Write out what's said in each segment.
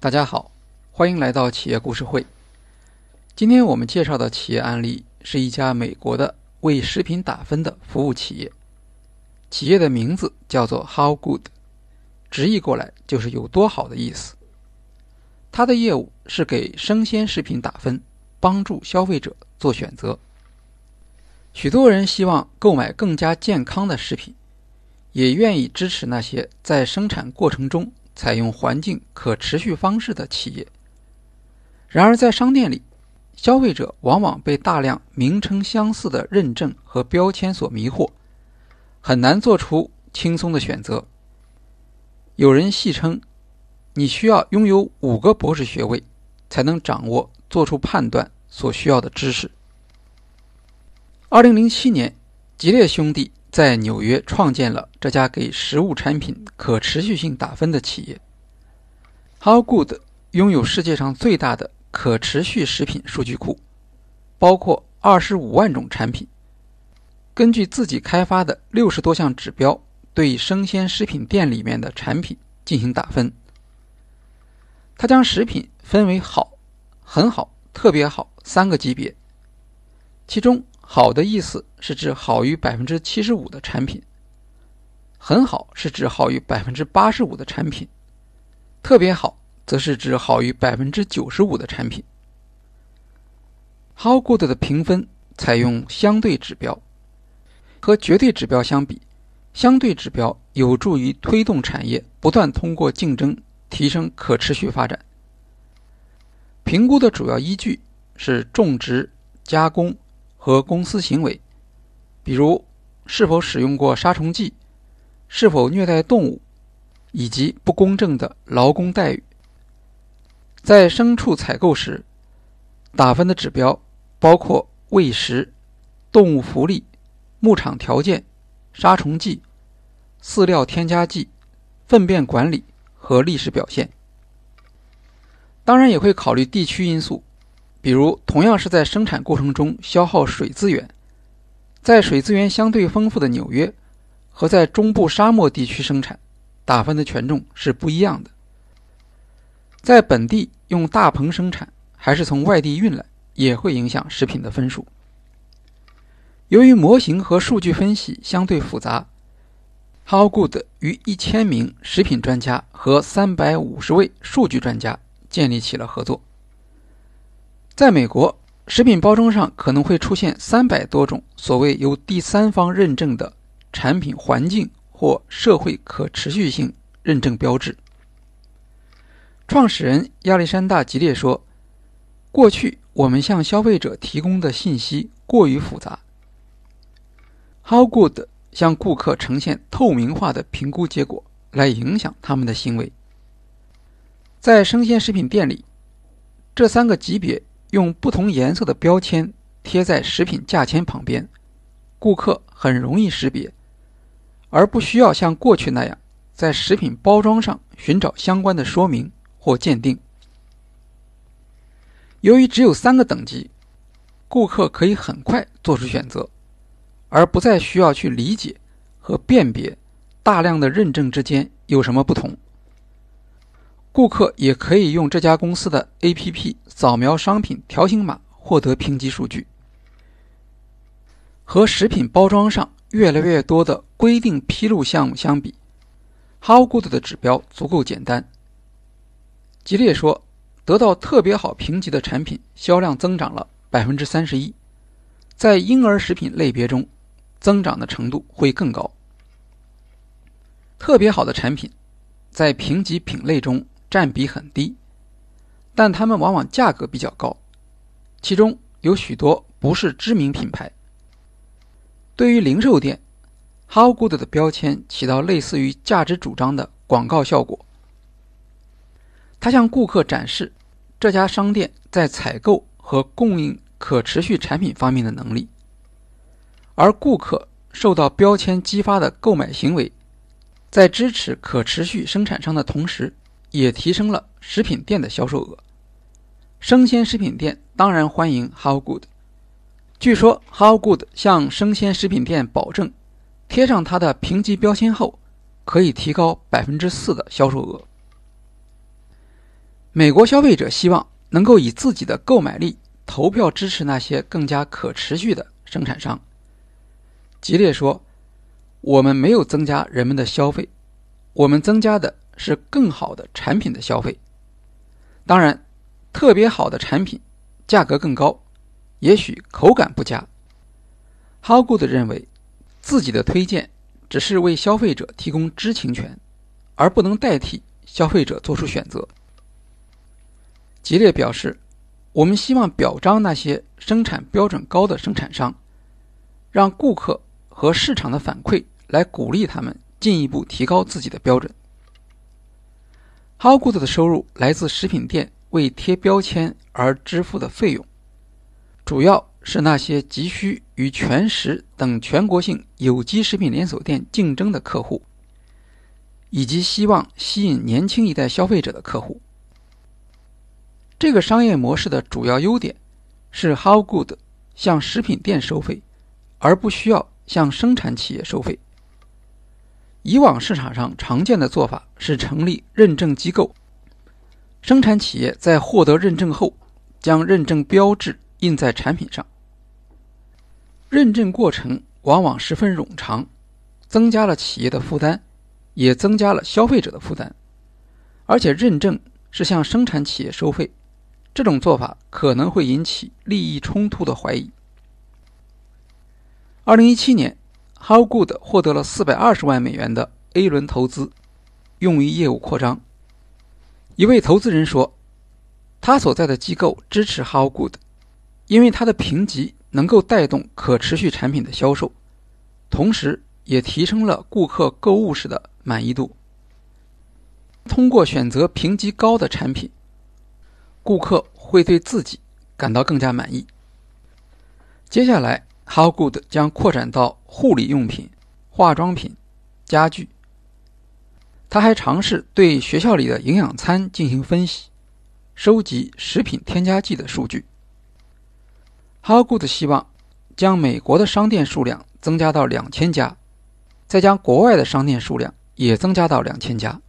大家好，欢迎来到企业故事会。今天我们介绍的企业案例是一家美国的为食品打分的服务企业，企业的名字叫做 How Good，直译过来就是有多好的意思。它的业务是给生鲜食品打分，帮助消费者做选择。许多人希望购买更加健康的食品，也愿意支持那些在生产过程中。采用环境可持续方式的企业。然而，在商店里，消费者往往被大量名称相似的认证和标签所迷惑，很难做出轻松的选择。有人戏称，你需要拥有五个博士学位，才能掌握做出判断所需要的知识。二零零七年，吉列兄弟。在纽约创建了这家给食物产品可持续性打分的企业。How Good 拥有世界上最大的可持续食品数据库，包括二十五万种产品。根据自己开发的六十多项指标，对生鲜食品店里面的产品进行打分。他将食品分为好、很好、特别好三个级别，其中。好的意思是指好于百分之七十五的产品，很好是指好于百分之八十五的产品，特别好则是指好于百分之九十五的产品。How Good 的评分采用相对指标，和绝对指标相比，相对指标有助于推动产业不断通过竞争提升可持续发展。评估的主要依据是种植、加工。和公司行为，比如是否使用过杀虫剂，是否虐待动物，以及不公正的劳工待遇。在牲畜采购时，打分的指标包括喂食、动物福利、牧场条件、杀虫剂、饲料添加剂、粪便管理和历史表现。当然，也会考虑地区因素。比如，同样是在生产过程中消耗水资源，在水资源相对丰富的纽约和在中部沙漠地区生产，打分的权重是不一样的。在本地用大棚生产，还是从外地运来，也会影响食品的分数。由于模型和数据分析相对复杂，How Good 与一千名食品专家和三百五十位数据专家建立起了合作。在美国，食品包装上可能会出现三百多种所谓由第三方认证的产品环境或社会可持续性认证标志。创始人亚历山大·吉列说：“过去我们向消费者提供的信息过于复杂。How Good 向顾客呈现透明化的评估结果，来影响他们的行为。在生鲜食品店里，这三个级别。”用不同颜色的标签贴在食品价签旁边，顾客很容易识别，而不需要像过去那样在食品包装上寻找相关的说明或鉴定。由于只有三个等级，顾客可以很快做出选择，而不再需要去理解和辨别大量的认证之间有什么不同。顾客也可以用这家公司的 APP 扫描商品条形码，获得评级数据。和食品包装上越来越多的规定披露项目相比，How Good 的指标足够简单。吉列说，得到特别好评级的产品销量增长了百分之三十一，在婴儿食品类别中，增长的程度会更高。特别好的产品，在评级品类中。占比很低，但它们往往价格比较高，其中有许多不是知名品牌。对于零售店，How Good 的标签起到类似于价值主张的广告效果。它向顾客展示这家商店在采购和供应可持续产品方面的能力，而顾客受到标签激发的购买行为，在支持可持续生产商的同时。也提升了食品店的销售额。生鲜食品店当然欢迎 How Good。据说 How Good 向生鲜食品店保证，贴上它的评级标签后，可以提高百分之四的销售额。美国消费者希望能够以自己的购买力投票支持那些更加可持续的生产商。吉列说：“我们没有增加人们的消费，我们增加的是更好的产品的消费。当然，特别好的产品价格更高，也许口感不佳。” Howgood 认为，自己的推荐只是为消费者提供知情权，而不能代替消费者做出选择。吉列表示：“我们希望表彰那些生产标准高的生产商，让顾客。”和市场的反馈来鼓励他们进一步提高自己的标准。Howgood 的收入来自食品店为贴标签而支付的费用，主要是那些急需与全食等全国性有机食品连锁店竞争的客户，以及希望吸引年轻一代消费者的客户。这个商业模式的主要优点是 Howgood 向食品店收费，而不需要。向生产企业收费。以往市场上常见的做法是成立认证机构，生产企业在获得认证后，将认证标志印在产品上。认证过程往往十分冗长，增加了企业的负担，也增加了消费者的负担。而且认证是向生产企业收费，这种做法可能会引起利益冲突的怀疑。二零一七年，Howgood 获得了四百二十万美元的 A 轮投资，用于业务扩张。一位投资人说：“他所在的机构支持 Howgood，因为他的评级能够带动可持续产品的销售，同时也提升了顾客购物时的满意度。通过选择评级高的产品，顾客会对自己感到更加满意。”接下来。Howgood 将扩展到护理用品、化妆品、家具。他还尝试对学校里的营养餐进行分析，收集食品添加剂的数据。Howgood 希望将美国的商店数量增加到两千家，再将国外的商店数量也增加到两千家。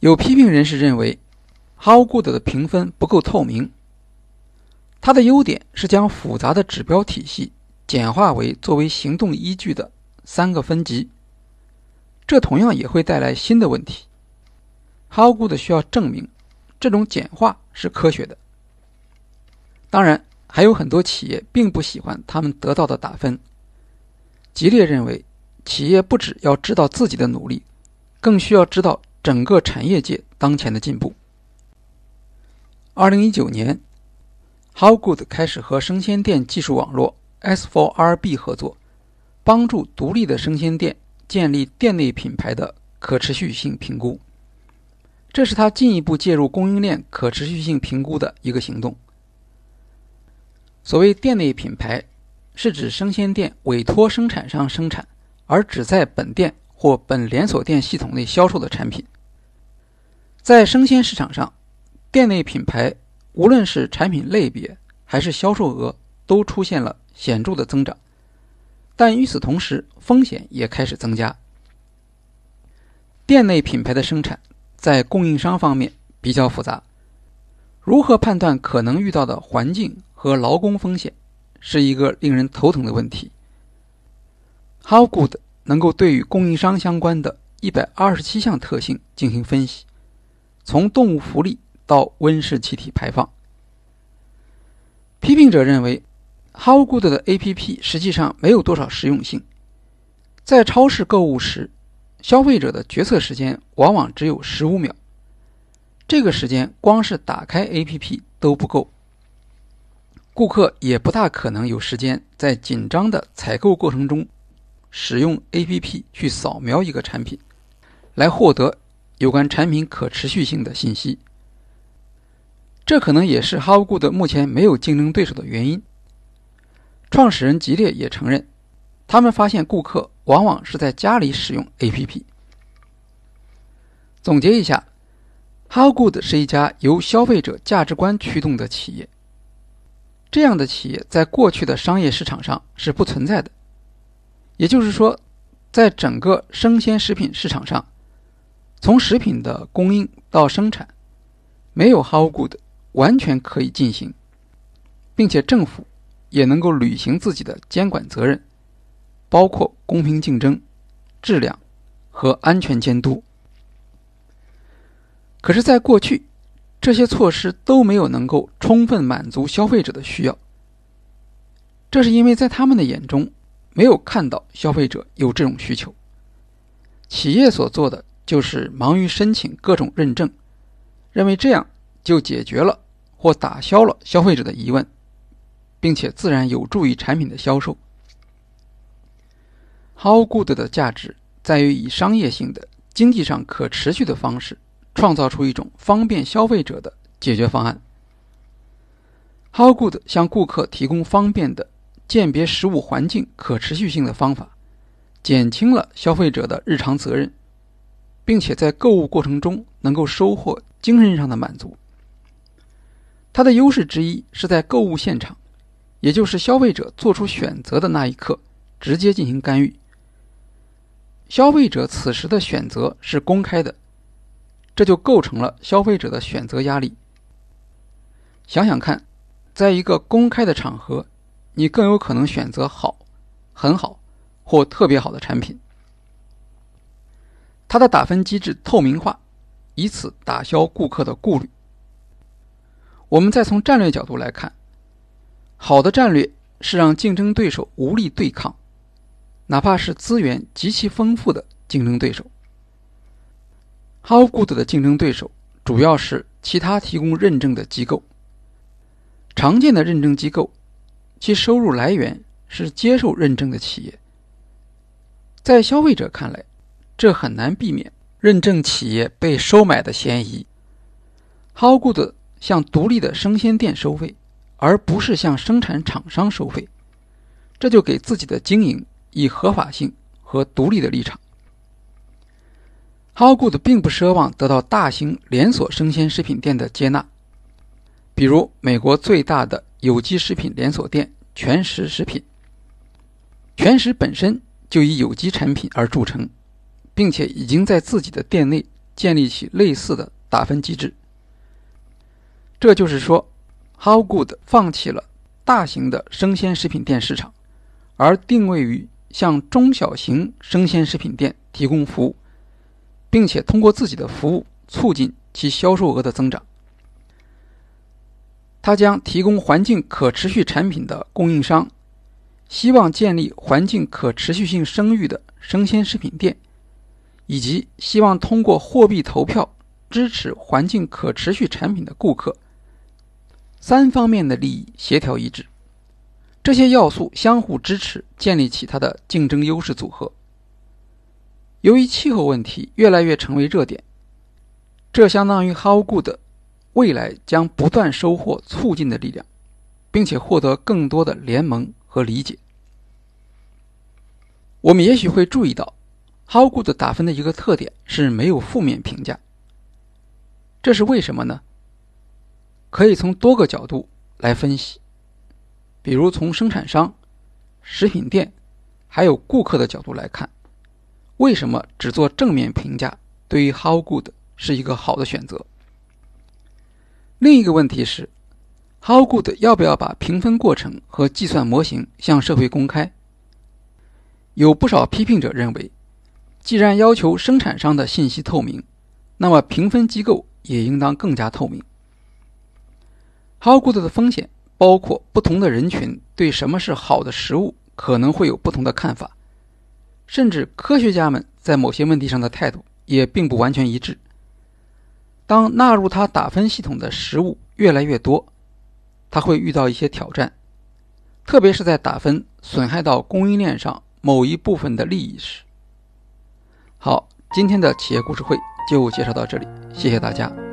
有批评人士认为，Howgood 的评分不够透明。它的优点是将复杂的指标体系简化为作为行动依据的三个分级，这同样也会带来新的问题。Howgood 需要证明这种简化是科学的。当然，还有很多企业并不喜欢他们得到的打分。吉列认为，企业不只要知道自己的努力，更需要知道整个产业界当前的进步。二零一九年。Howgood 开始和生鲜店技术网络 S4RB 合作，帮助独立的生鲜店建立店内品牌的可持续性评估。这是他进一步介入供应链可持续性评估的一个行动。所谓店内品牌，是指生鲜店委托生产商生产，而只在本店或本连锁店系统内销售的产品。在生鲜市场上，店内品牌。无论是产品类别还是销售额，都出现了显著的增长，但与此同时，风险也开始增加。店内品牌的生产在供应商方面比较复杂，如何判断可能遇到的环境和劳工风险，是一个令人头疼的问题。Howgood 能够对与供应商相关的一百二十七项特性进行分析，从动物福利。到温室气体排放，批评者认为，Howgood 的 APP 实际上没有多少实用性。在超市购物时，消费者的决策时间往往只有十五秒，这个时间光是打开 APP 都不够。顾客也不大可能有时间在紧张的采购过程中使用 APP 去扫描一个产品，来获得有关产品可持续性的信息。这可能也是 Howgood 目前没有竞争对手的原因。创始人吉列也承认，他们发现顾客往往是在家里使用 APP。总结一下，Howgood 是一家由消费者价值观驱动的企业。这样的企业在过去的商业市场上是不存在的。也就是说，在整个生鲜食品市场上，从食品的供应到生产。没有 How Good 完全可以进行，并且政府也能够履行自己的监管责任，包括公平竞争、质量和安全监督。可是，在过去，这些措施都没有能够充分满足消费者的需要。这是因为在他们的眼中，没有看到消费者有这种需求。企业所做的就是忙于申请各种认证，认为这样就解决了或打消了消费者的疑问，并且自然有助于产品的销售。How Good 的价值在于以商业性的、经济上可持续的方式，创造出一种方便消费者的解决方案。How Good 向顾客提供方便的鉴别食物环境可持续性的方法。减轻了消费者的日常责任，并且在购物过程中能够收获精神上的满足。它的优势之一是在购物现场，也就是消费者做出选择的那一刻，直接进行干预。消费者此时的选择是公开的，这就构成了消费者的选择压力。想想看，在一个公开的场合，你更有可能选择好，很好。或特别好的产品，它的打分机制透明化，以此打消顾客的顾虑。我们再从战略角度来看，好的战略是让竞争对手无力对抗，哪怕是资源极其丰富的竞争对手。How Good 的竞争对手主要是其他提供认证的机构。常见的认证机构，其收入来源是接受认证的企业。在消费者看来，这很难避免认证企业被收买的嫌疑。How Good 向独立的生鲜店收费，而不是向生产厂商收费，这就给自己的经营以合法性和独立的立场。How Good 并不奢望得到大型连锁生鲜食品店的接纳，比如美国最大的有机食品连锁店全食食品。全食本身。就以有机产品而著称，并且已经在自己的店内建立起类似的打分机制。这就是说，How Good 放弃了大型的生鲜食品店市场，而定位于向中小型生鲜食品店提供服务，并且通过自己的服务促进其销售额的增长。他将提供环境可持续产品的供应商。希望建立环境可持续性声誉的生鲜食品店，以及希望通过货币投票支持环境可持续产品的顾客，三方面的利益协调一致，这些要素相互支持，建立起它的竞争优势组合。由于气候问题越来越成为热点，这相当于 How Good 未来将不断收获促进的力量，并且获得更多的联盟。和理解，我们也许会注意到，How Good 打分的一个特点是没有负面评价。这是为什么呢？可以从多个角度来分析，比如从生产商、食品店，还有顾客的角度来看，为什么只做正面评价对于 How Good 是一个好的选择？另一个问题是。How Good 要不要把评分过程和计算模型向社会公开？有不少批评者认为，既然要求生产商的信息透明，那么评分机构也应当更加透明。How Good 的风险包括不同的人群对什么是好的食物可能会有不同的看法，甚至科学家们在某些问题上的态度也并不完全一致。当纳入它打分系统的食物越来越多，他会遇到一些挑战，特别是在打分损害到供应链上某一部分的利益时。好，今天的企业故事会就介绍到这里，谢谢大家。